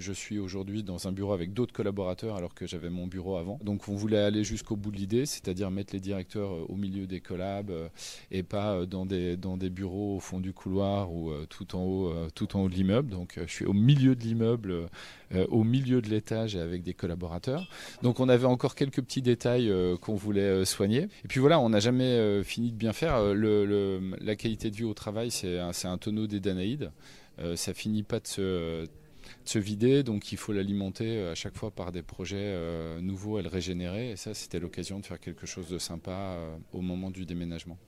Je suis aujourd'hui dans un bureau avec d'autres collaborateurs alors que j'avais mon bureau avant. Donc on voulait aller jusqu'au bout de l'idée, c'est-à-dire mettre les directeurs au milieu des collabs et pas dans des, dans des bureaux au fond du couloir ou tout en haut, tout en haut de l'immeuble. Donc je suis au milieu de l'immeuble, au milieu de l'étage et avec des collaborateurs. Donc on avait encore quelques petits détails qu'on voulait soigner. Et puis voilà, on n'a jamais fini de bien faire. La qualité de vie au travail, c'est un, tonneau des Danaïdes. ça finit pas de se se vider, donc il faut l'alimenter euh, à chaque fois par des projets euh, nouveaux à le régénérer. Et ça, c'était l'occasion de faire quelque chose de sympa euh, au moment du déménagement.